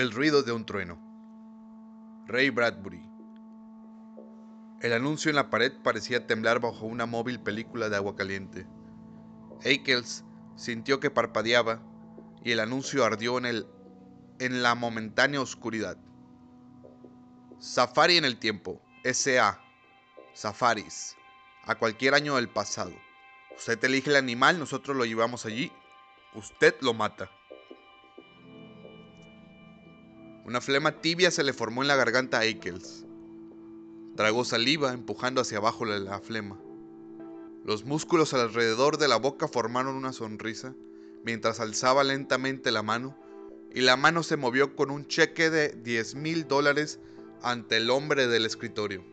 El ruido de un trueno. Ray Bradbury. El anuncio en la pared parecía temblar bajo una móvil película de agua caliente. Eikels sintió que parpadeaba y el anuncio ardió en, el, en la momentánea oscuridad. Safari en el tiempo, SA, Safaris, a cualquier año del pasado. Usted elige el animal, nosotros lo llevamos allí, usted lo mata. Una flema tibia se le formó en la garganta a Eikels. Tragó saliva, empujando hacia abajo la flema. Los músculos alrededor de la boca formaron una sonrisa mientras alzaba lentamente la mano y la mano se movió con un cheque de 10 mil dólares ante el hombre del escritorio.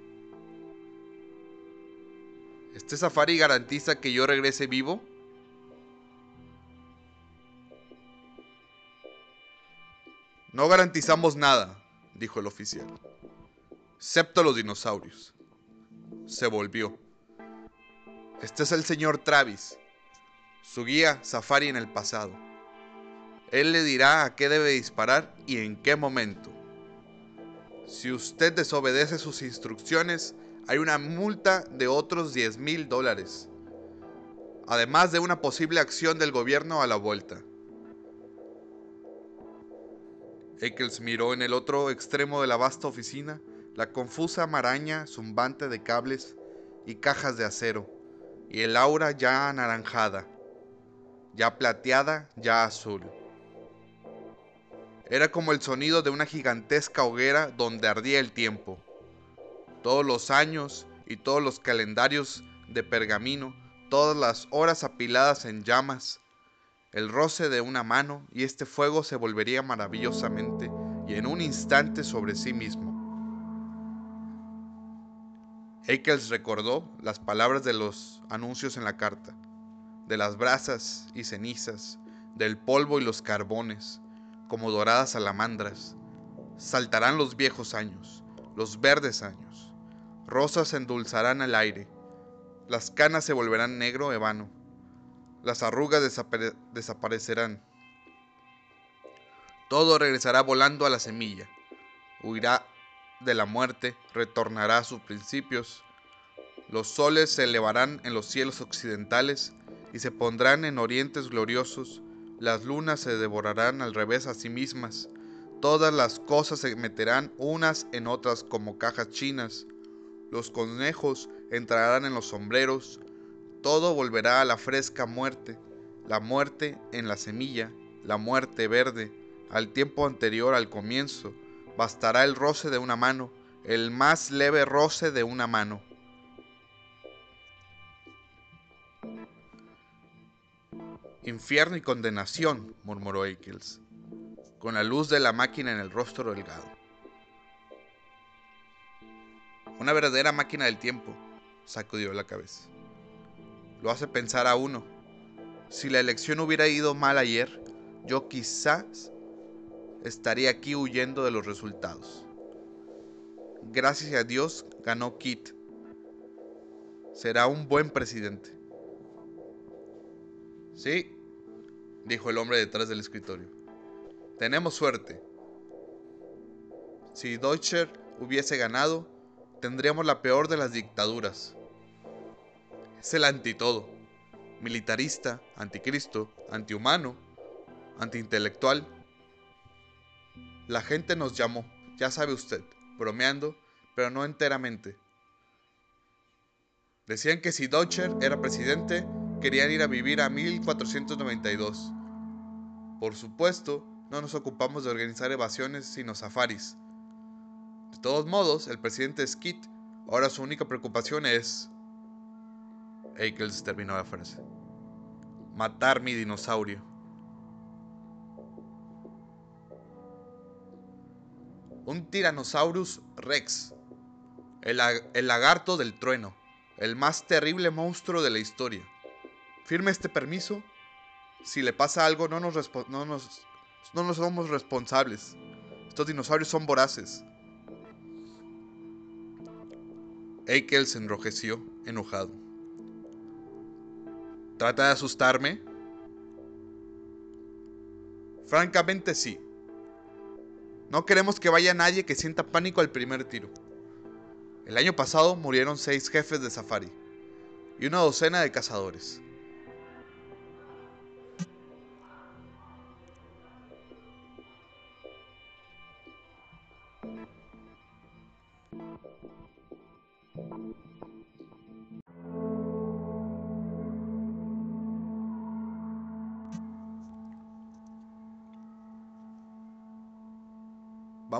¿Este safari garantiza que yo regrese vivo? No garantizamos nada, dijo el oficial, excepto los dinosaurios. Se volvió. Este es el señor Travis, su guía safari en el pasado. Él le dirá a qué debe disparar y en qué momento. Si usted desobedece sus instrucciones, hay una multa de otros 10 mil dólares, además de una posible acción del gobierno a la vuelta. Eccles miró en el otro extremo de la vasta oficina la confusa maraña zumbante de cables y cajas de acero, y el aura ya anaranjada, ya plateada, ya azul. Era como el sonido de una gigantesca hoguera donde ardía el tiempo. Todos los años y todos los calendarios de pergamino, todas las horas apiladas en llamas, el roce de una mano y este fuego se volvería maravillosamente y en un instante sobre sí mismo. Eccles recordó las palabras de los anuncios en la carta, de las brasas y cenizas, del polvo y los carbones, como doradas salamandras. Saltarán los viejos años, los verdes años, rosas endulzarán el aire, las canas se volverán negro evano, las arrugas desaparecerán. Todo regresará volando a la semilla, huirá de la muerte, retornará a sus principios. Los soles se elevarán en los cielos occidentales y se pondrán en orientes gloriosos. Las lunas se devorarán al revés a sí mismas. Todas las cosas se meterán unas en otras como cajas chinas. Los conejos entrarán en los sombreros, todo volverá a la fresca muerte, la muerte en la semilla, la muerte verde, al tiempo anterior al comienzo. Bastará el roce de una mano, el más leve roce de una mano. Infierno y condenación, murmuró Eccles, con la luz de la máquina en el rostro delgado. Una verdadera máquina del tiempo, sacudió la cabeza lo hace pensar a uno. Si la elección hubiera ido mal ayer, yo quizás estaría aquí huyendo de los resultados. Gracias a Dios ganó Kit. Será un buen presidente. Sí, dijo el hombre detrás del escritorio. Tenemos suerte. Si Deutscher hubiese ganado, tendríamos la peor de las dictaduras. Es el antitodo. Militarista, anticristo, antihumano, antiintelectual. La gente nos llamó, ya sabe usted, bromeando, pero no enteramente. Decían que si Dodger era presidente, querían ir a vivir a 1492. Por supuesto, no nos ocupamos de organizar evasiones sino safaris. De todos modos, el presidente Skid ahora su única preocupación es Eccles terminó la frase. Matar mi dinosaurio. Un Tyrannosaurus Rex. El, lagarto del trueno. El más terrible monstruo de la historia. Firme este permiso. Si le pasa algo, no nos, no somos responsables. Estos dinosaurios son voraces. Eichel enrojeció, enojado. ¿Trata de asustarme? Francamente sí. No queremos que vaya nadie que sienta pánico al primer tiro. El año pasado murieron seis jefes de safari y una docena de cazadores.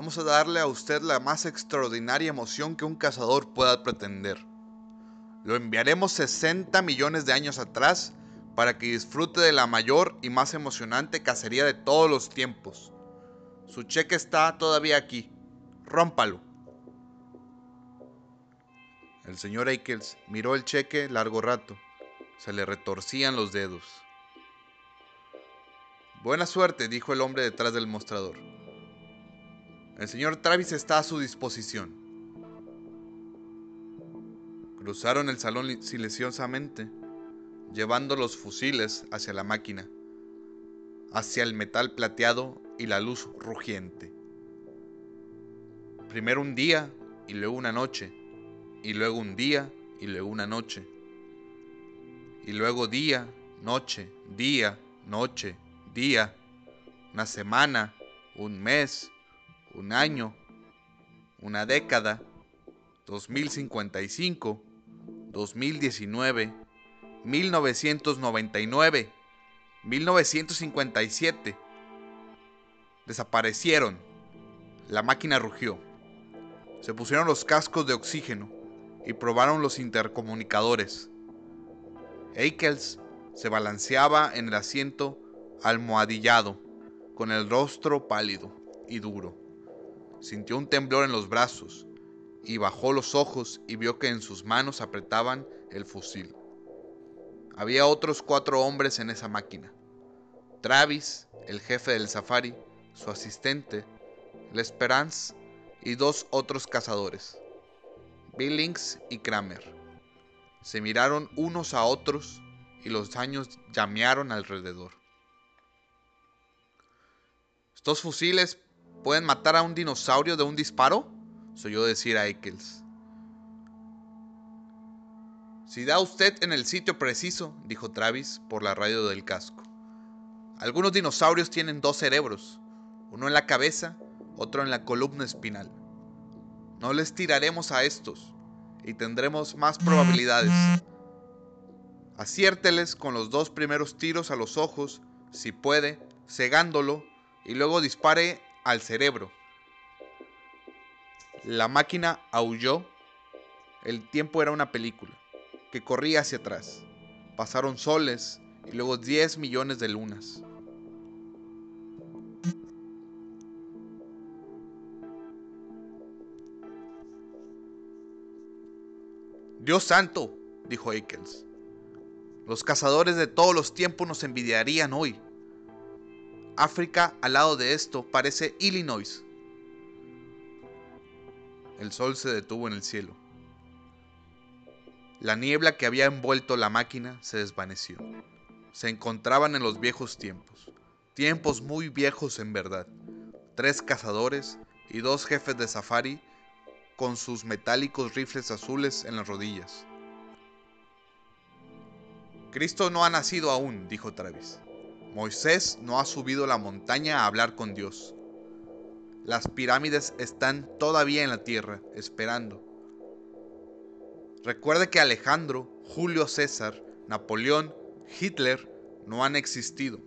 Vamos a darle a usted la más extraordinaria emoción que un cazador pueda pretender. Lo enviaremos 60 millones de años atrás para que disfrute de la mayor y más emocionante cacería de todos los tiempos. Su cheque está todavía aquí. Rómpalo. El señor Eikels miró el cheque largo rato. Se le retorcían los dedos. Buena suerte, dijo el hombre detrás del mostrador. El señor Travis está a su disposición. Cruzaron el salón silenciosamente, llevando los fusiles hacia la máquina, hacia el metal plateado y la luz rugiente. Primero un día y luego una noche, y luego un día y luego una noche, y luego día, noche, día, noche, día, una semana, un mes, un año, una década, 2055, 2019, 1999, 1957. Desaparecieron. La máquina rugió. Se pusieron los cascos de oxígeno y probaron los intercomunicadores. Eikels se balanceaba en el asiento almohadillado, con el rostro pálido y duro. Sintió un temblor en los brazos y bajó los ojos y vio que en sus manos apretaban el fusil. Había otros cuatro hombres en esa máquina. Travis, el jefe del safari, su asistente, L'Esperance y dos otros cazadores, Billings y Kramer. Se miraron unos a otros y los años llamearon alrededor. Estos fusiles ¿Pueden matar a un dinosaurio de un disparo? Soy yo decir a Eccles. Si da usted en el sitio preciso, dijo Travis por la radio del casco. Algunos dinosaurios tienen dos cerebros, uno en la cabeza, otro en la columna espinal. No les tiraremos a estos y tendremos más probabilidades. Aciérteles con los dos primeros tiros a los ojos, si puede, cegándolo, y luego dispare al cerebro. La máquina aulló. El tiempo era una película que corría hacia atrás. Pasaron soles y luego 10 millones de lunas. Dios santo, dijo Eikels. Los cazadores de todos los tiempos nos envidiarían hoy. África al lado de esto parece Illinois. El sol se detuvo en el cielo. La niebla que había envuelto la máquina se desvaneció. Se encontraban en los viejos tiempos, tiempos muy viejos en verdad. Tres cazadores y dos jefes de safari con sus metálicos rifles azules en las rodillas. Cristo no ha nacido aún, dijo Travis. Moisés no ha subido la montaña a hablar con Dios. Las pirámides están todavía en la tierra, esperando. Recuerde que Alejandro, Julio César, Napoleón, Hitler no han existido.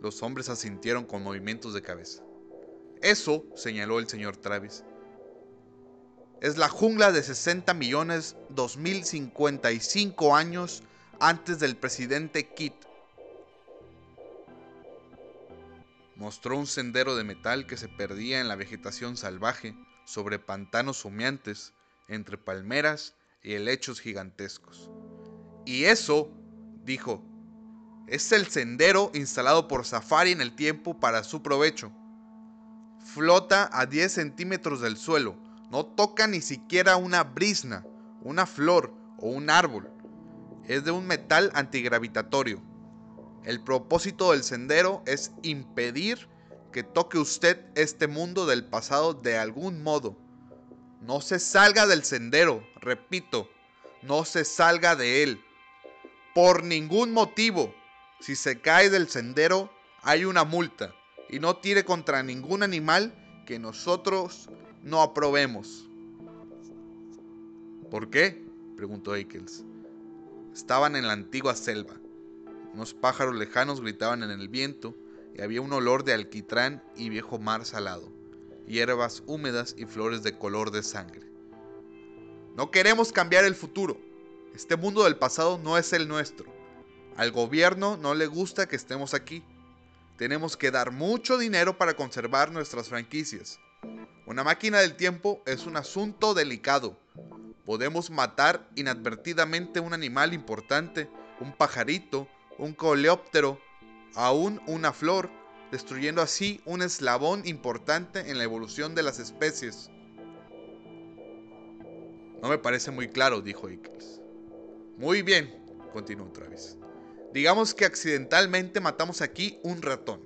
Los hombres asintieron con movimientos de cabeza. Eso, señaló el señor Travis, es la jungla de 60 millones 2055 años antes del presidente Kit. Mostró un sendero de metal que se perdía en la vegetación salvaje, sobre pantanos humeantes, entre palmeras y helechos gigantescos. Y eso, dijo, es el sendero instalado por Safari en el tiempo para su provecho. Flota a 10 centímetros del suelo, no toca ni siquiera una brisna, una flor o un árbol es de un metal antigravitatorio. El propósito del sendero es impedir que toque usted este mundo del pasado de algún modo. No se salga del sendero, repito, no se salga de él. Por ningún motivo. Si se cae del sendero, hay una multa. Y no tire contra ningún animal que nosotros no aprobemos. ¿Por qué? preguntó Eikels. Estaban en la antigua selva. Unos pájaros lejanos gritaban en el viento y había un olor de alquitrán y viejo mar salado, hierbas húmedas y flores de color de sangre. No queremos cambiar el futuro. Este mundo del pasado no es el nuestro. Al gobierno no le gusta que estemos aquí. Tenemos que dar mucho dinero para conservar nuestras franquicias. Una máquina del tiempo es un asunto delicado. Podemos matar inadvertidamente un animal importante, un pajarito, un coleóptero, aún una flor, destruyendo así un eslabón importante en la evolución de las especies. No me parece muy claro, dijo Ickles. Muy bien, continuó Travis. Digamos que accidentalmente matamos aquí un ratón.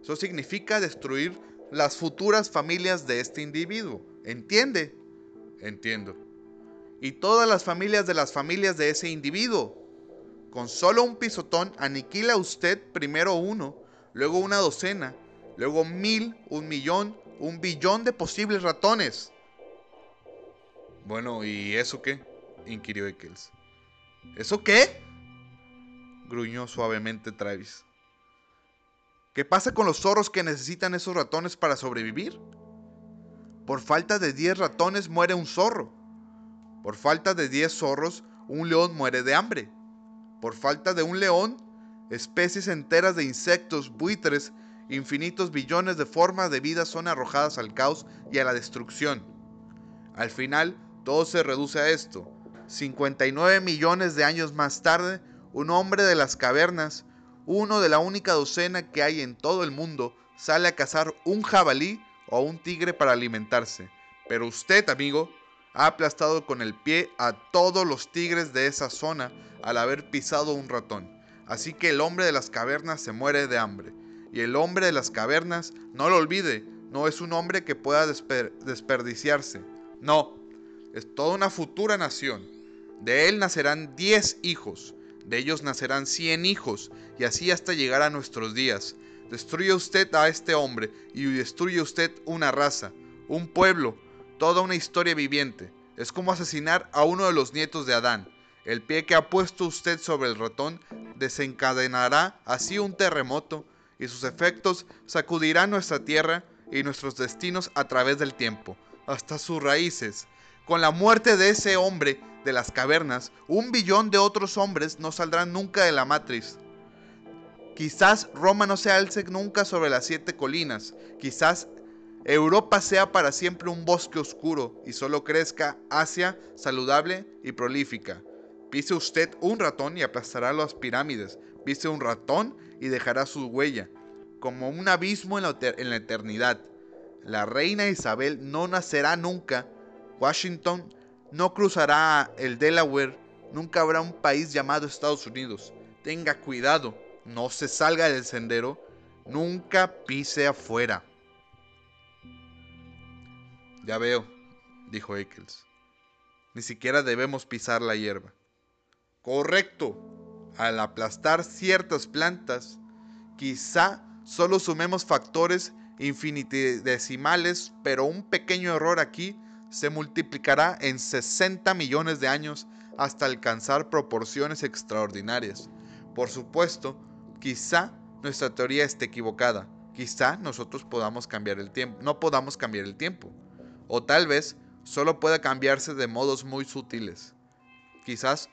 Eso significa destruir las futuras familias de este individuo. ¿Entiende? Entiendo. Y todas las familias de las familias de ese individuo. Con solo un pisotón aniquila usted primero uno, luego una docena, luego mil, un millón, un billón de posibles ratones. Bueno, ¿y eso qué? inquirió Eccles. ¿Eso qué? gruñó suavemente Travis. ¿Qué pasa con los zorros que necesitan esos ratones para sobrevivir? Por falta de 10 ratones muere un zorro. Por falta de 10 zorros, un león muere de hambre. Por falta de un león, especies enteras de insectos, buitres, infinitos billones de formas de vida son arrojadas al caos y a la destrucción. Al final, todo se reduce a esto. 59 millones de años más tarde, un hombre de las cavernas, uno de la única docena que hay en todo el mundo, sale a cazar un jabalí o un tigre para alimentarse. Pero usted, amigo, ha aplastado con el pie a todos los tigres de esa zona al haber pisado un ratón. Así que el hombre de las cavernas se muere de hambre. Y el hombre de las cavernas, no lo olvide, no es un hombre que pueda desperdiciarse. No, es toda una futura nación. De él nacerán diez hijos, de ellos nacerán cien hijos, y así hasta llegar a nuestros días. Destruye usted a este hombre y destruye usted una raza, un pueblo, toda una historia viviente. Es como asesinar a uno de los nietos de Adán. El pie que ha puesto usted sobre el ratón desencadenará así un terremoto y sus efectos sacudirán nuestra tierra y nuestros destinos a través del tiempo, hasta sus raíces. Con la muerte de ese hombre de las cavernas, un billón de otros hombres no saldrán nunca de la matriz. Quizás Roma no se alce nunca sobre las siete colinas, quizás Europa sea para siempre un bosque oscuro y solo crezca Asia saludable y prolífica. Pise usted un ratón y aplastará las pirámides. Pise un ratón y dejará su huella, como un abismo en la, eternidad. La reina Isabel no nacerá nunca. Washington no cruzará el Delaware. Nunca habrá un país llamado Estados Unidos. Tenga cuidado, no se salga del sendero. Nunca pise afuera. Ya veo, dijo Eccles. Ni siquiera debemos pisar la hierba. Correcto. Al aplastar ciertas plantas, quizá solo sumemos factores infinitesimales, pero un pequeño error aquí se multiplicará en 60 millones de años hasta alcanzar proporciones extraordinarias. Por supuesto, quizá nuestra teoría esté equivocada. Quizá nosotros podamos cambiar el tiempo, no podamos cambiar el tiempo. O tal vez solo pueda cambiarse de modos muy sutiles. Quizás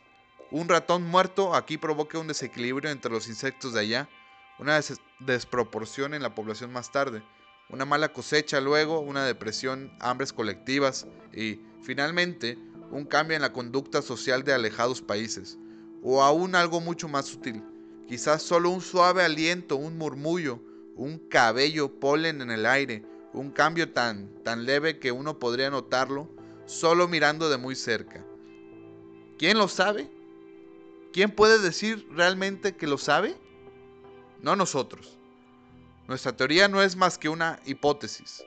un ratón muerto aquí provoque un desequilibrio entre los insectos de allá, una desproporción en la población más tarde, una mala cosecha luego, una depresión, hambres colectivas y, finalmente, un cambio en la conducta social de alejados países. O aún algo mucho más sutil, quizás solo un suave aliento, un murmullo, un cabello polen en el aire, un cambio tan, tan leve que uno podría notarlo solo mirando de muy cerca. ¿Quién lo sabe? ¿Quién puede decir realmente que lo sabe? No nosotros. Nuestra teoría no es más que una hipótesis,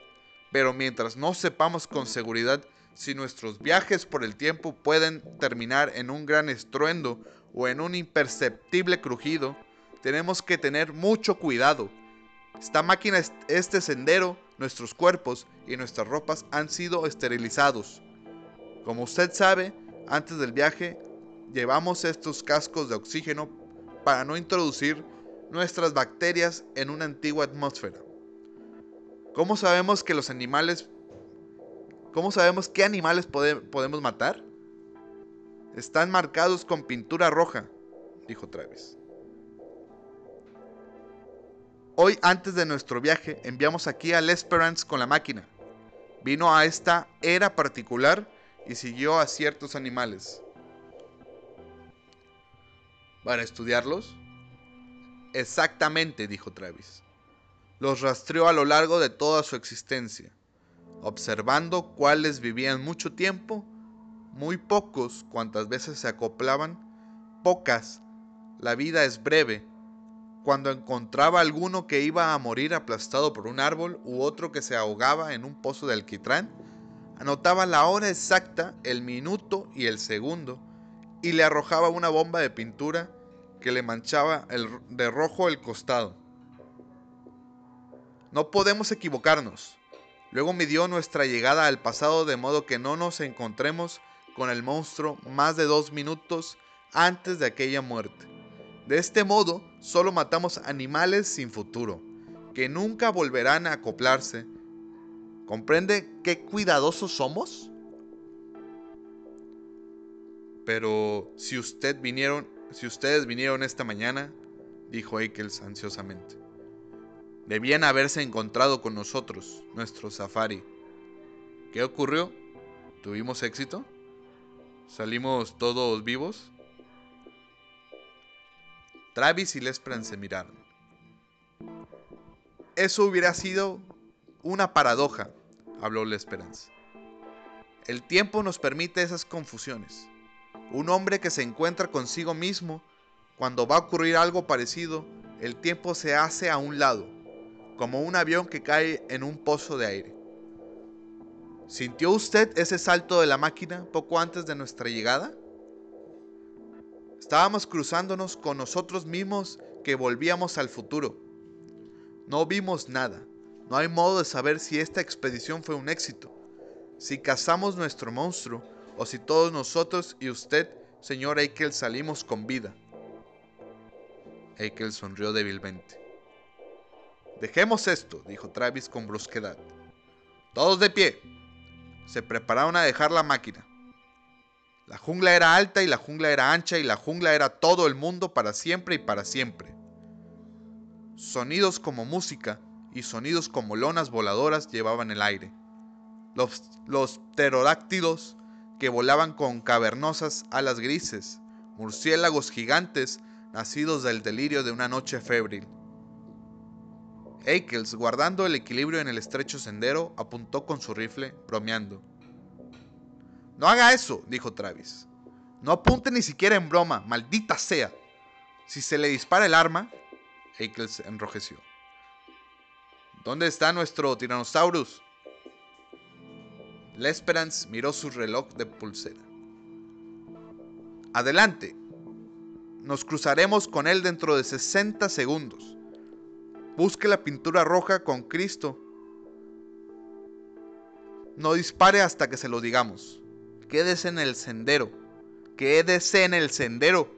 pero mientras no sepamos con seguridad si nuestros viajes por el tiempo pueden terminar en un gran estruendo o en un imperceptible crujido, tenemos que tener mucho cuidado. Esta máquina, este sendero, nuestros cuerpos y nuestras ropas han sido esterilizados. Como usted sabe, antes del viaje llevamos estos cascos de oxígeno para no introducir nuestras bacterias en una antigua atmósfera. ¿Cómo sabemos que los animales... ¿Cómo sabemos qué animales podemos matar? Están marcados con pintura roja, dijo Travis. Hoy, antes de nuestro viaje, enviamos aquí al Esperance con la máquina. Vino a esta era particular y siguió a ciertos animales. ¿Para estudiarlos? Exactamente, dijo Travis. Los rastreó a lo largo de toda su existencia, observando cuáles vivían mucho tiempo, muy pocos cuantas veces se acoplaban, pocas, la vida es breve. Cuando encontraba alguno que iba a morir aplastado por un árbol u otro que se ahogaba en un pozo de alquitrán, anotaba la hora exacta, el minuto y el segundo, y le arrojaba una bomba de pintura que le manchaba de rojo el costado. No podemos equivocarnos. Luego midió nuestra llegada al pasado de modo que no nos encontremos con el monstruo más de dos minutos antes de aquella muerte. De este modo, solo matamos animales sin futuro, que nunca volverán a acoplarse. ¿Comprende qué cuidadosos somos? Pero si usted vinieron si ustedes vinieron esta mañana, dijo Eikels ansiosamente, debían haberse encontrado con nosotros, nuestro safari. ¿Qué ocurrió? ¿Tuvimos éxito? ¿Salimos todos vivos? Travis y Lespran se miraron. Eso hubiera sido una paradoja, habló Lesperance. El tiempo nos permite esas confusiones. Un hombre que se encuentra consigo mismo, cuando va a ocurrir algo parecido, el tiempo se hace a un lado, como un avión que cae en un pozo de aire. ¿Sintió usted ese salto de la máquina poco antes de nuestra llegada? Estábamos cruzándonos con nosotros mismos que volvíamos al futuro. No vimos nada. No hay modo de saber si esta expedición fue un éxito. Si cazamos nuestro monstruo, o si todos nosotros y usted, señor Eichel, salimos con vida. Eichel sonrió débilmente. Dejemos esto, dijo Travis con brusquedad. Todos de pie. Se prepararon a dejar la máquina. La jungla era alta y la jungla era ancha y la jungla era todo el mundo para siempre y para siempre. Sonidos como música y sonidos como lonas voladoras llevaban el aire. Los, los pterodáctilos que volaban con cavernosas alas grises, murciélagos gigantes nacidos del delirio de una noche febril. Eikels, guardando el equilibrio en el estrecho sendero, apuntó con su rifle, bromeando. No haga eso, dijo Travis. No apunte ni siquiera en broma, maldita sea. Si se le dispara el arma, Eikels enrojeció. ¿Dónde está nuestro Tyrannosaurus? Lesperance miró su reloj de pulsera. Adelante. Nos cruzaremos con él dentro de 60 segundos. Busque la pintura roja con Cristo. No dispare hasta que se lo digamos. Quédese en el sendero. Quédese en el sendero.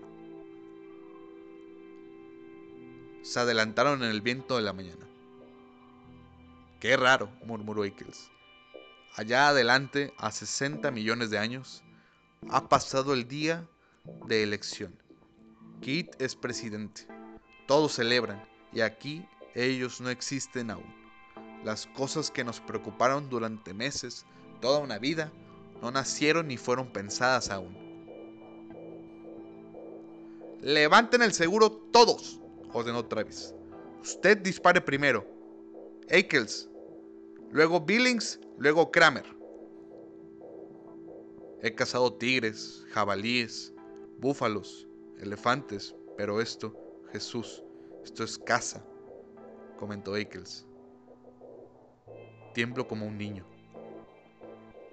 Se adelantaron en el viento de la mañana. Qué raro, murmuró Eccles allá adelante, a 60 millones de años, ha pasado el día de elección. Kit es presidente. Todos celebran y aquí ellos no existen aún. Las cosas que nos preocuparon durante meses, toda una vida, no nacieron ni fueron pensadas aún. Levanten el seguro todos, ordenó Travis. Usted dispare primero. Eikels. Luego Billings Luego Kramer. He cazado tigres, jabalíes, búfalos, elefantes, pero esto, Jesús, esto es caza. comentó Eccles. Tiemblo como un niño.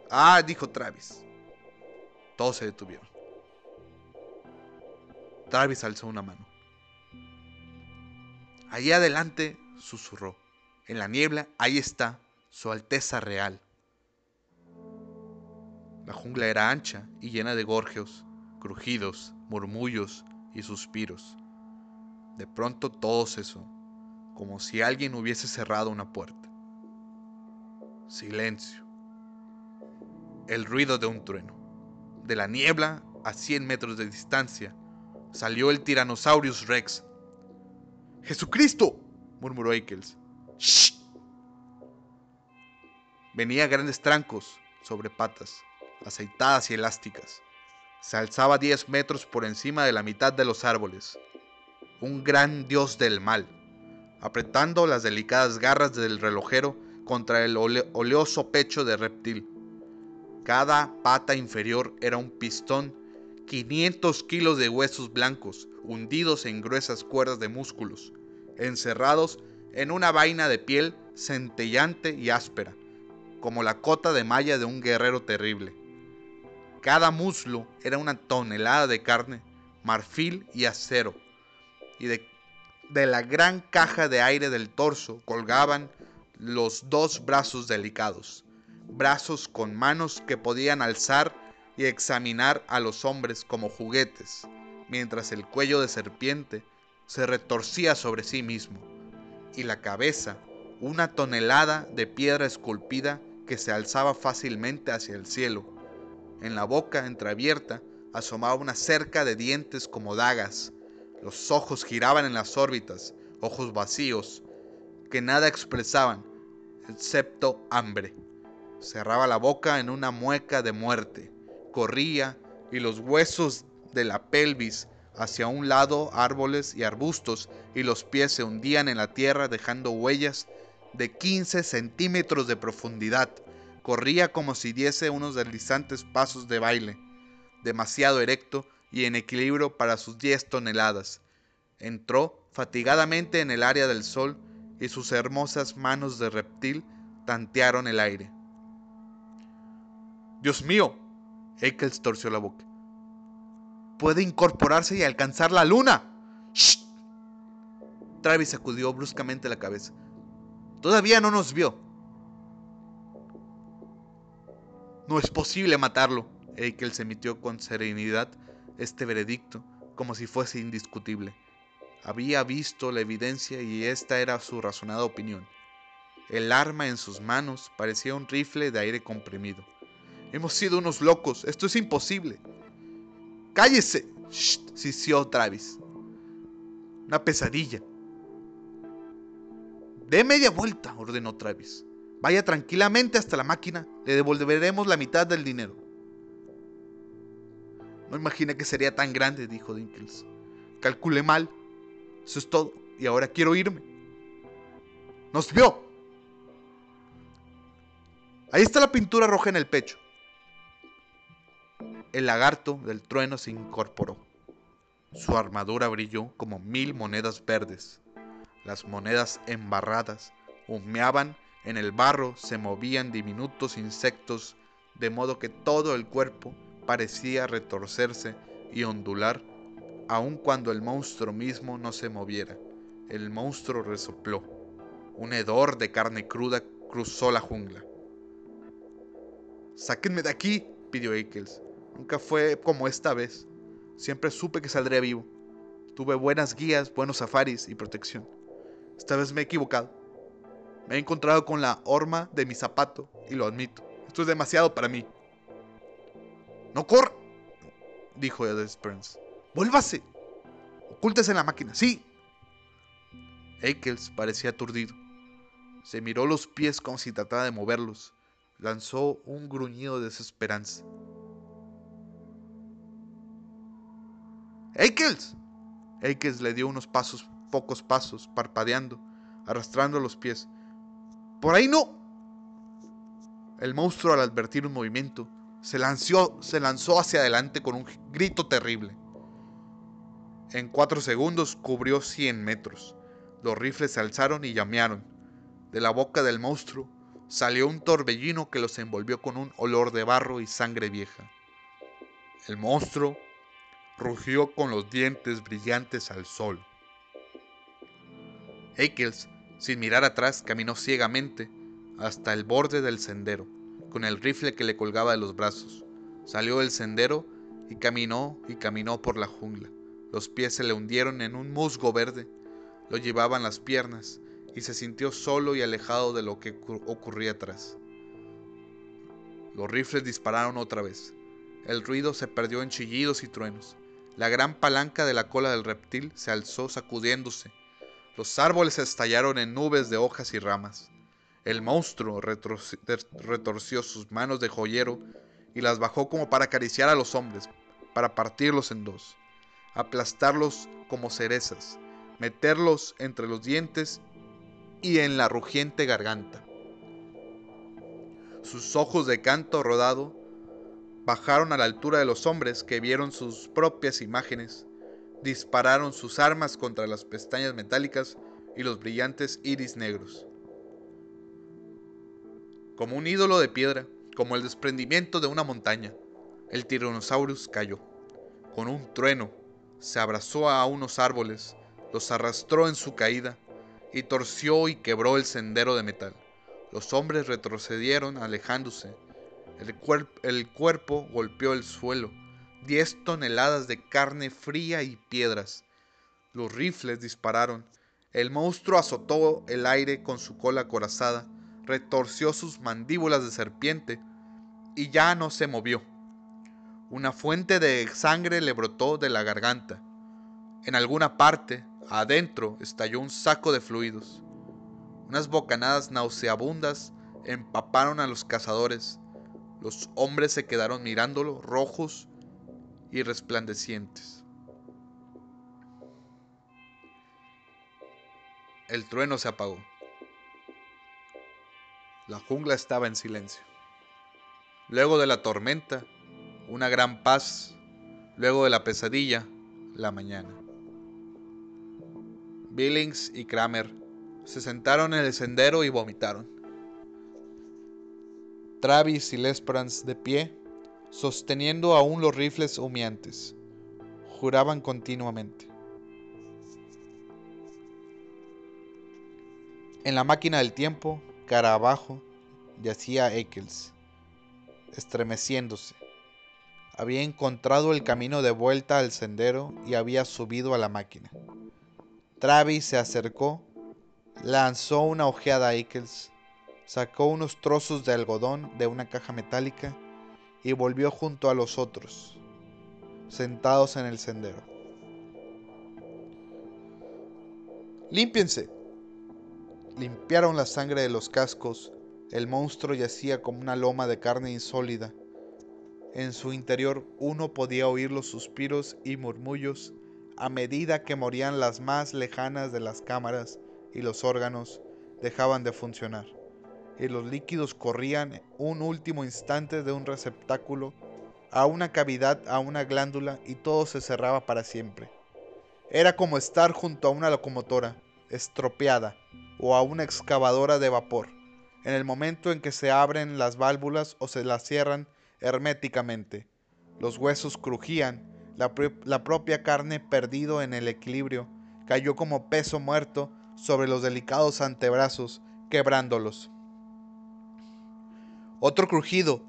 Ah, dijo Travis. Todos se detuvieron. Travis alzó una mano. Allí adelante, susurró. En la niebla, ahí está, Su Alteza Real. La jungla era ancha y llena de gorjeos, crujidos, murmullos y suspiros. De pronto todo cesó, como si alguien hubiese cerrado una puerta. Silencio. El ruido de un trueno. De la niebla, a 100 metros de distancia, salió el Tyrannosaurus Rex. ¡Jesucristo! murmuró Eccles. ¡Shh! Venía a grandes trancos sobre patas, aceitadas y elásticas. Se alzaba 10 metros por encima de la mitad de los árboles. Un gran dios del mal, apretando las delicadas garras del relojero contra el oleoso pecho de reptil. Cada pata inferior era un pistón, 500 kilos de huesos blancos, hundidos en gruesas cuerdas de músculos, encerrados en una vaina de piel centellante y áspera, como la cota de malla de un guerrero terrible. Cada muslo era una tonelada de carne, marfil y acero, y de, de la gran caja de aire del torso colgaban los dos brazos delicados, brazos con manos que podían alzar y examinar a los hombres como juguetes, mientras el cuello de serpiente se retorcía sobre sí mismo, y la cabeza, una tonelada de piedra esculpida que se alzaba fácilmente hacia el cielo. En la boca entreabierta asomaba una cerca de dientes como dagas. Los ojos giraban en las órbitas, ojos vacíos, que nada expresaban, excepto hambre. Cerraba la boca en una mueca de muerte, corría y los huesos de la pelvis hacia un lado árboles y arbustos y los pies se hundían en la tierra dejando huellas de 15 centímetros de profundidad. Corría como si diese unos deslizantes pasos de baile, demasiado erecto y en equilibrio para sus 10 toneladas. Entró fatigadamente en el área del sol y sus hermosas manos de reptil tantearon el aire. Dios mío, Eccles torció la boca. Puede incorporarse y alcanzar la luna. ¡Shh! Travis sacudió bruscamente la cabeza. Todavía no nos vio. No es posible matarlo. Eccles emitió con serenidad este veredicto, como si fuese indiscutible. Había visto la evidencia y esta era su razonada opinión. El arma en sus manos parecía un rifle de aire comprimido. Hemos sido unos locos. Esto es imposible. ¡Cállese! sisió Travis. Una pesadilla. Dé media vuelta, ordenó Travis. Vaya tranquilamente hasta la máquina. Le devolveremos la mitad del dinero. No imagina que sería tan grande, dijo Dinkles. Calculé mal. Eso es todo. Y ahora quiero irme. Nos vio. Ahí está la pintura roja en el pecho el lagarto del trueno se incorporó. Su armadura brilló como mil monedas verdes. Las monedas embarradas humeaban en el barro, se movían diminutos insectos, de modo que todo el cuerpo parecía retorcerse y ondular, aun cuando el monstruo mismo no se moviera. El monstruo resopló. Un hedor de carne cruda cruzó la jungla. Sáquenme de aquí, pidió Eccles. Nunca fue como esta vez. Siempre supe que saldría vivo. Tuve buenas guías, buenos safaris y protección. Esta vez me he equivocado. Me he encontrado con la horma de mi zapato y lo admito. Esto es demasiado para mí. ¡No corra! dijo Ed Spence. ¡Vuélvase! Ocúltese en la máquina, sí. Eccles parecía aturdido. Se miró los pies como si tratara de moverlos. Lanzó un gruñido de desesperanza. ¡Eikels! Eikels le dio unos pasos, pocos pasos, parpadeando, arrastrando los pies. ¡Por ahí no! El monstruo, al advertir un movimiento, se lanzó, se lanzó hacia adelante con un grito terrible. En cuatro segundos cubrió 100 metros. Los rifles se alzaron y llamearon. De la boca del monstruo salió un torbellino que los envolvió con un olor de barro y sangre vieja. El monstruo rugió con los dientes brillantes al sol. Eikels, sin mirar atrás, caminó ciegamente hasta el borde del sendero, con el rifle que le colgaba de los brazos. Salió del sendero y caminó y caminó por la jungla. Los pies se le hundieron en un musgo verde, lo llevaban las piernas y se sintió solo y alejado de lo que ocurría atrás. Los rifles dispararon otra vez. El ruido se perdió en chillidos y truenos. La gran palanca de la cola del reptil se alzó sacudiéndose. Los árboles estallaron en nubes de hojas y ramas. El monstruo retorció sus manos de joyero y las bajó como para acariciar a los hombres, para partirlos en dos aplastarlos como cerezas, meterlos entre los dientes y en la rugiente garganta. Sus ojos de canto rodado bajaron a la altura de los hombres que vieron sus propias imágenes, dispararon sus armas contra las pestañas metálicas y los brillantes iris negros. Como un ídolo de piedra, como el desprendimiento de una montaña, el Tyrannosaurus cayó, con un trueno se abrazó a unos árboles, los arrastró en su caída y torció y quebró el sendero de metal. Los hombres retrocedieron alejándose. El, el cuerpo golpeó el suelo. Diez toneladas de carne fría y piedras. Los rifles dispararon. El monstruo azotó el aire con su cola acorazada, retorció sus mandíbulas de serpiente y ya no se movió. Una fuente de sangre le brotó de la garganta. En alguna parte, adentro, estalló un saco de fluidos. Unas bocanadas nauseabundas empaparon a los cazadores. Los hombres se quedaron mirándolo, rojos y resplandecientes. El trueno se apagó. La jungla estaba en silencio. Luego de la tormenta, una gran paz, luego de la pesadilla, la mañana. Billings y Kramer se sentaron en el sendero y vomitaron. Travis y Lesperance de pie, sosteniendo aún los rifles humeantes, juraban continuamente. En la máquina del tiempo, cara abajo, yacía Eccles, estremeciéndose había encontrado el camino de vuelta al sendero y había subido a la máquina. Travis se acercó, lanzó una ojeada a Eccles, sacó unos trozos de algodón de una caja metálica y volvió junto a los otros, sentados en el sendero. ¡Límpiense! Limpiaron la sangre de los cascos. El monstruo yacía como una loma de carne insólida en su interior uno podía oír los suspiros y murmullos a medida que morían las más lejanas de las cámaras y los órganos dejaban de funcionar, y los líquidos corrían un último instante de un receptáculo a una cavidad, a una glándula, y todo se cerraba para siempre. Era como estar junto a una locomotora estropeada o a una excavadora de vapor. En el momento en que se abren las válvulas o se las cierran, herméticamente. Los huesos crujían, la, propia carne perdido en el equilibrio cayó como peso muerto sobre los delicados antebrazos, quebrándolos. Otro crujido.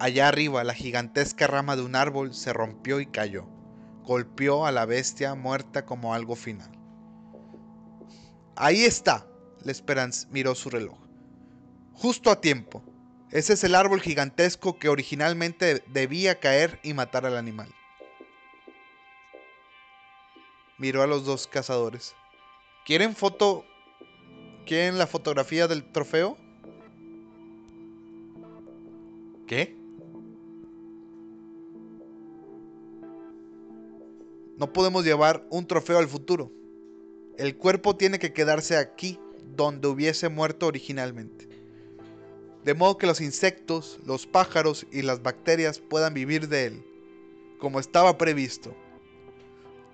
Allá arriba, la gigantesca rama de un árbol se rompió y cayó. Golpeó a la bestia muerta como algo final. Ahí está. Lesperance miró su reloj. Justo a tiempo. Ese es el árbol gigantesco que originalmente debía caer y matar al animal. Miró a los dos cazadores. ¿Quieren foto? ¿Quieren la fotografía del trofeo? ¿Qué? No podemos llevar un trofeo al futuro. El cuerpo tiene que quedarse aquí, donde hubiese muerto originalmente de modo que los insectos, los pájaros y las bacterias puedan vivir de él, como estaba previsto.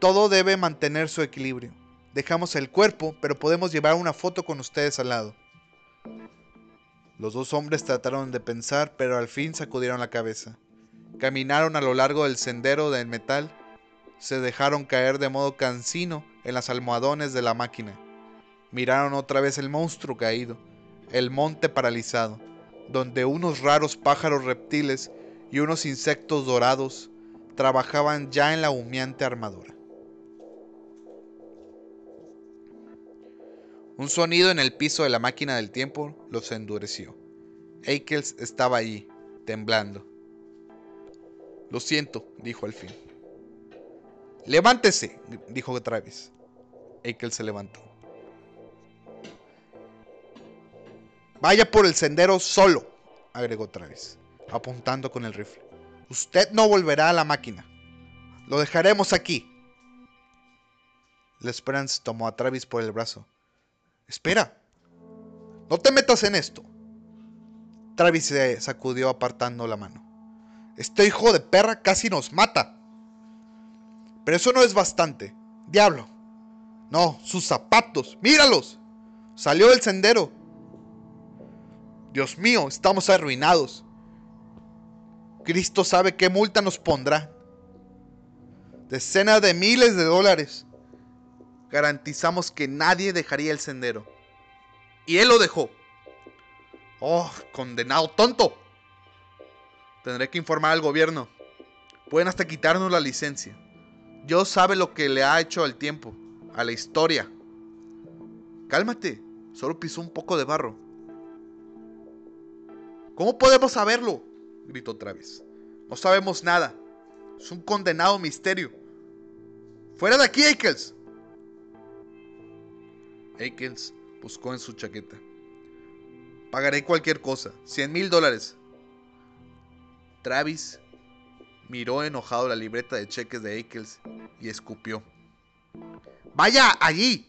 Todo debe mantener su equilibrio. dejamos el cuerpo, pero podemos llevar una foto con ustedes al lado. Los dos hombres trataron de pensar, pero al fin sacudieron la cabeza. Caminaron a lo largo del sendero del metal, se dejaron caer de modo cansino en las almohadones de la máquina. Miraron otra vez el monstruo caído, el monte paralizado, donde unos raros pájaros reptiles y unos insectos dorados trabajaban ya en la humeante armadura. Un sonido en el piso de la máquina del tiempo los endureció. Eikels estaba allí, temblando. Lo siento, dijo al fin. Levántese, dijo Travis. Eikels se levantó. Vaya por el sendero solo, agregó Travis, apuntando con el rifle. Usted no volverá a la máquina. Lo dejaremos aquí. Lesperance tomó a Travis por el brazo. Espera. No te metas en esto. Travis se sacudió apartando la mano. Este hijo de perra casi nos mata. Pero eso no es bastante. Diablo. No, sus zapatos. Míralos. Salió del sendero. Dios mío, estamos arruinados. Cristo sabe qué multa nos pondrá. Decenas de miles de dólares. Garantizamos que nadie dejaría el sendero. Y él lo dejó. Oh, condenado tonto. Tendré que informar al gobierno. Pueden hasta quitarnos la licencia. Dios sabe lo que le ha hecho al tiempo, a la historia. Cálmate, solo pisó un poco de barro. ¿Cómo podemos saberlo? gritó Travis. No sabemos nada. Es un condenado misterio. ¡Fuera de aquí, Aikels! Aikels buscó en su chaqueta. Pagaré cualquier cosa. Cien mil dólares. Travis miró enojado la libreta de cheques de Aikels y escupió. ¡Vaya allí!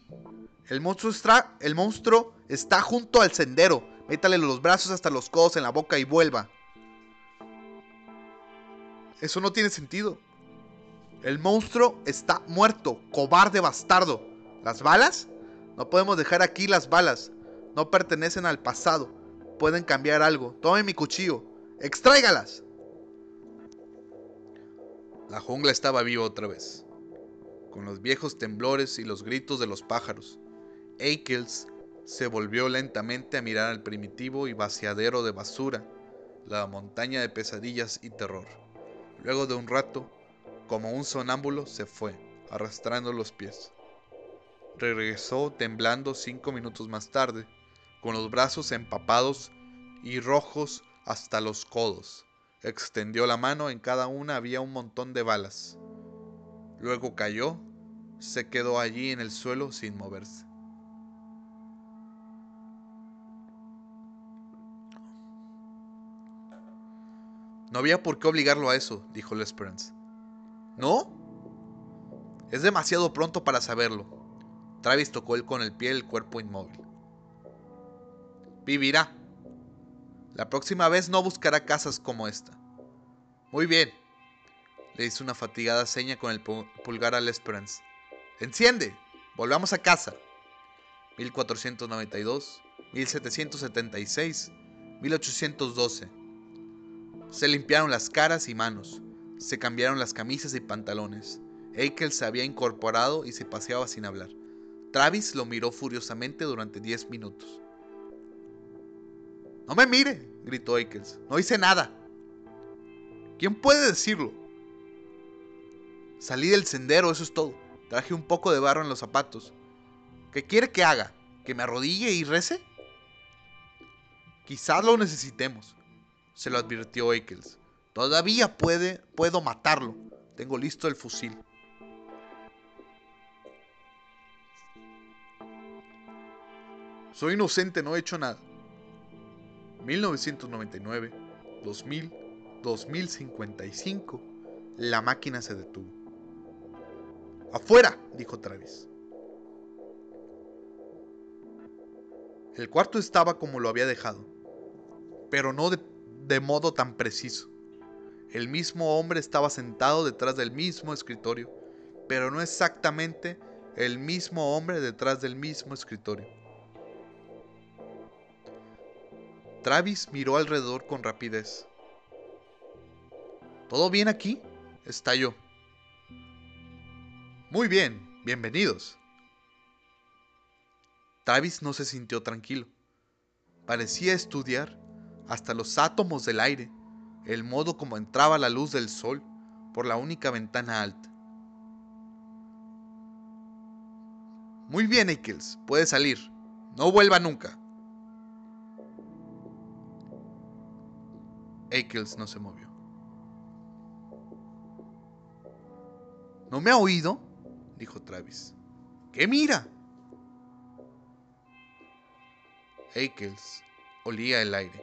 El monstruo, está, el monstruo está junto al sendero. Métale los brazos hasta los codos en la boca y vuelva. Eso no tiene sentido. El monstruo está muerto, cobarde bastardo. ¿Las balas? No podemos dejar aquí las balas. No pertenecen al pasado. Pueden cambiar algo. Tome mi cuchillo. ¡Extráigalas! La jungla estaba viva otra vez, con los viejos temblores y los gritos de los pájaros. Eikels se volvió lentamente a mirar al primitivo y vaciadero de basura, la montaña de pesadillas y terror. Luego de un rato, como un sonámbulo, se fue, arrastrando los pies. Regresó temblando cinco minutos más tarde, con los brazos empapados y rojos hasta los codos. Extendió la mano, en cada una había un montón de balas. Luego cayó, se quedó allí en el suelo sin moverse. No había por qué obligarlo a eso, dijo Lesperance. ¿No? Es demasiado pronto para saberlo. Travis tocó él con el pie el cuerpo inmóvil. Vivirá. La próxima vez no buscará casas como esta. Muy bien. Le hizo una fatigada seña con el pulgar a Lesperance. ¡Enciende! Volvamos a casa. 1492, 1776, 1812. Se limpiaron las caras y manos, se cambiaron las camisas y pantalones. Eichel se había incorporado y se paseaba sin hablar. Travis lo miró furiosamente durante 10 minutos. No me mire, gritó Eikels. No hice nada. ¿Quién puede decirlo? Salí del sendero, eso es todo. Traje un poco de barro en los zapatos. ¿Qué quiere que haga? ¿Que me arrodille y rece? Quizás lo necesitemos se lo advirtió Eccles. Todavía puede, puedo matarlo. Tengo listo el fusil. Soy inocente, no he hecho nada. 1999, 2000, 2055, la máquina se detuvo. ¡Afuera! dijo Travis. El cuarto estaba como lo había dejado, pero no de de modo tan preciso. El mismo hombre estaba sentado detrás del mismo escritorio, pero no exactamente el mismo hombre detrás del mismo escritorio. Travis miró alrededor con rapidez. ¿Todo bien aquí? estalló. Muy bien, bienvenidos. Travis no se sintió tranquilo. Parecía estudiar hasta los átomos del aire, el modo como entraba la luz del sol por la única ventana alta. Muy bien, Eccles, puede salir. No vuelva nunca. Eccles no se movió. ¿No me ha oído? dijo Travis. ¿Qué mira? Eccles olía el aire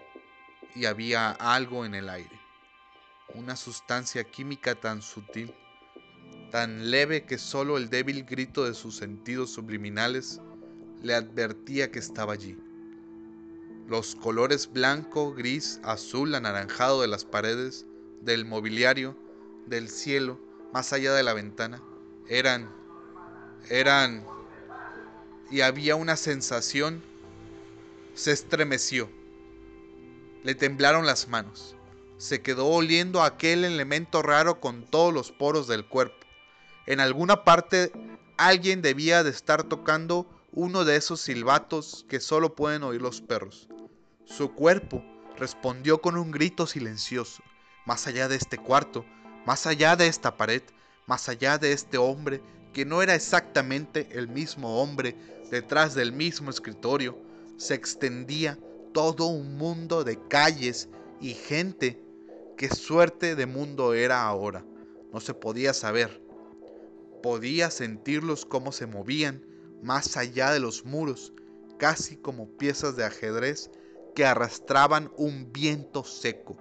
y había algo en el aire, una sustancia química tan sutil, tan leve que solo el débil grito de sus sentidos subliminales le advertía que estaba allí. Los colores blanco, gris, azul, anaranjado de las paredes, del mobiliario, del cielo, más allá de la ventana, eran, eran, y había una sensación, se estremeció, le temblaron las manos, se quedó oliendo aquel elemento raro con todos los poros del cuerpo. En alguna parte alguien debía de estar tocando uno de esos silbatos que solo pueden oír los perros. Su cuerpo respondió con un grito silencioso, más allá de este cuarto, más allá de esta pared, más allá de este hombre que no era exactamente el mismo hombre detrás del mismo escritorio, se extendía todo un mundo de calles y gente. Qué suerte de mundo era ahora. No se podía saber. Podía sentirlos cómo se movían más allá de los muros, casi como piezas de ajedrez que arrastraban un viento seco.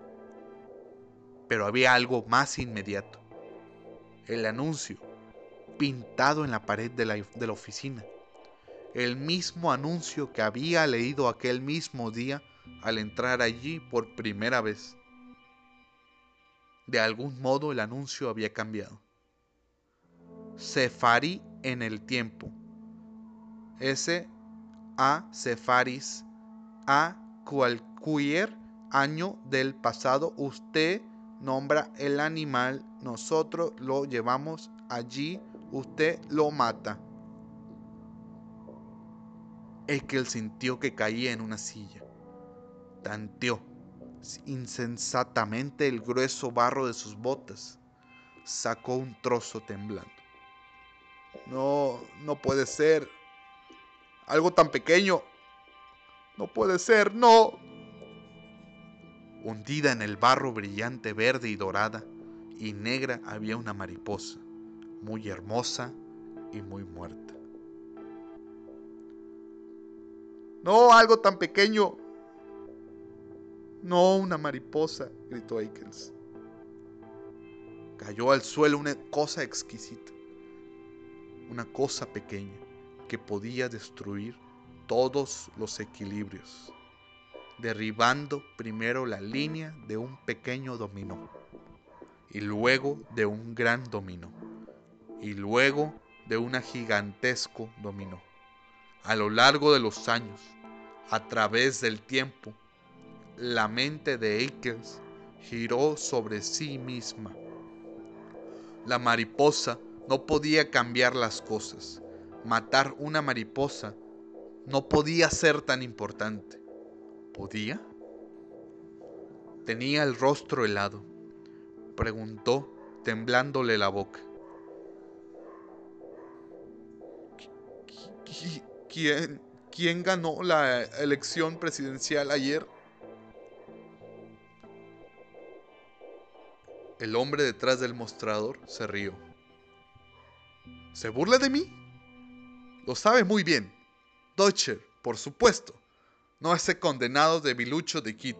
Pero había algo más inmediato. El anuncio, pintado en la pared de la, de la oficina. El mismo anuncio que había leído aquel mismo día al entrar allí por primera vez. De algún modo el anuncio había cambiado. Sefari en el tiempo. S. A. Sefaris. A cualquier año del pasado usted nombra el animal, nosotros lo llevamos allí, usted lo mata. Ekel sintió que caía en una silla. Tanteó insensatamente el grueso barro de sus botas. Sacó un trozo temblando. No, no puede ser. Algo tan pequeño. No puede ser, no. Hundida en el barro brillante verde y dorada y negra había una mariposa, muy hermosa y muy muerta. No, algo tan pequeño. No, una mariposa, gritó Aikens. Cayó al suelo una cosa exquisita, una cosa pequeña que podía destruir todos los equilibrios, derribando primero la línea de un pequeño dominó, y luego de un gran dominó, y luego de un gigantesco dominó. A lo largo de los años, a través del tiempo, la mente de Akers giró sobre sí misma. La mariposa no podía cambiar las cosas. Matar una mariposa no podía ser tan importante. ¿Podía? Tenía el rostro helado. Preguntó, temblándole la boca. ¿Quién, quién ganó la elección presidencial ayer? El hombre detrás del mostrador se rió. ¿Se burla de mí? Lo sabe muy bien. Por supuesto. No ese condenado debilucho de Kit.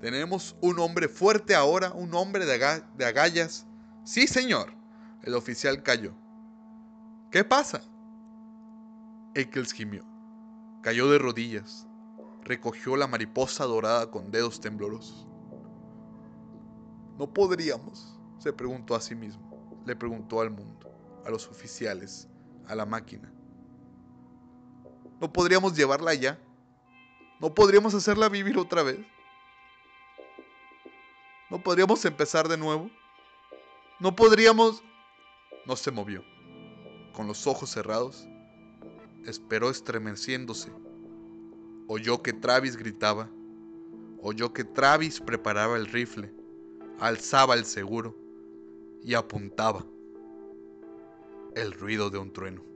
Tenemos un hombre fuerte ahora, un hombre de, agallas. Sí, señor. El oficial cayó. ¿Qué pasa? Eccles gimió. Cayó de rodillas. Recogió la mariposa dorada con dedos temblorosos. ¿No podríamos? se preguntó a sí mismo. Le preguntó al mundo, a los oficiales, a la máquina. ¿No podríamos llevarla allá? ¿No podríamos hacerla vivir otra vez? ¿No podríamos empezar de nuevo? ¿No podríamos... No se movió. Con los ojos cerrados, esperó estremeciéndose. Oyó que Travis gritaba. Oyó que Travis preparaba el rifle, alzaba el seguro y apuntaba. El ruido de un trueno.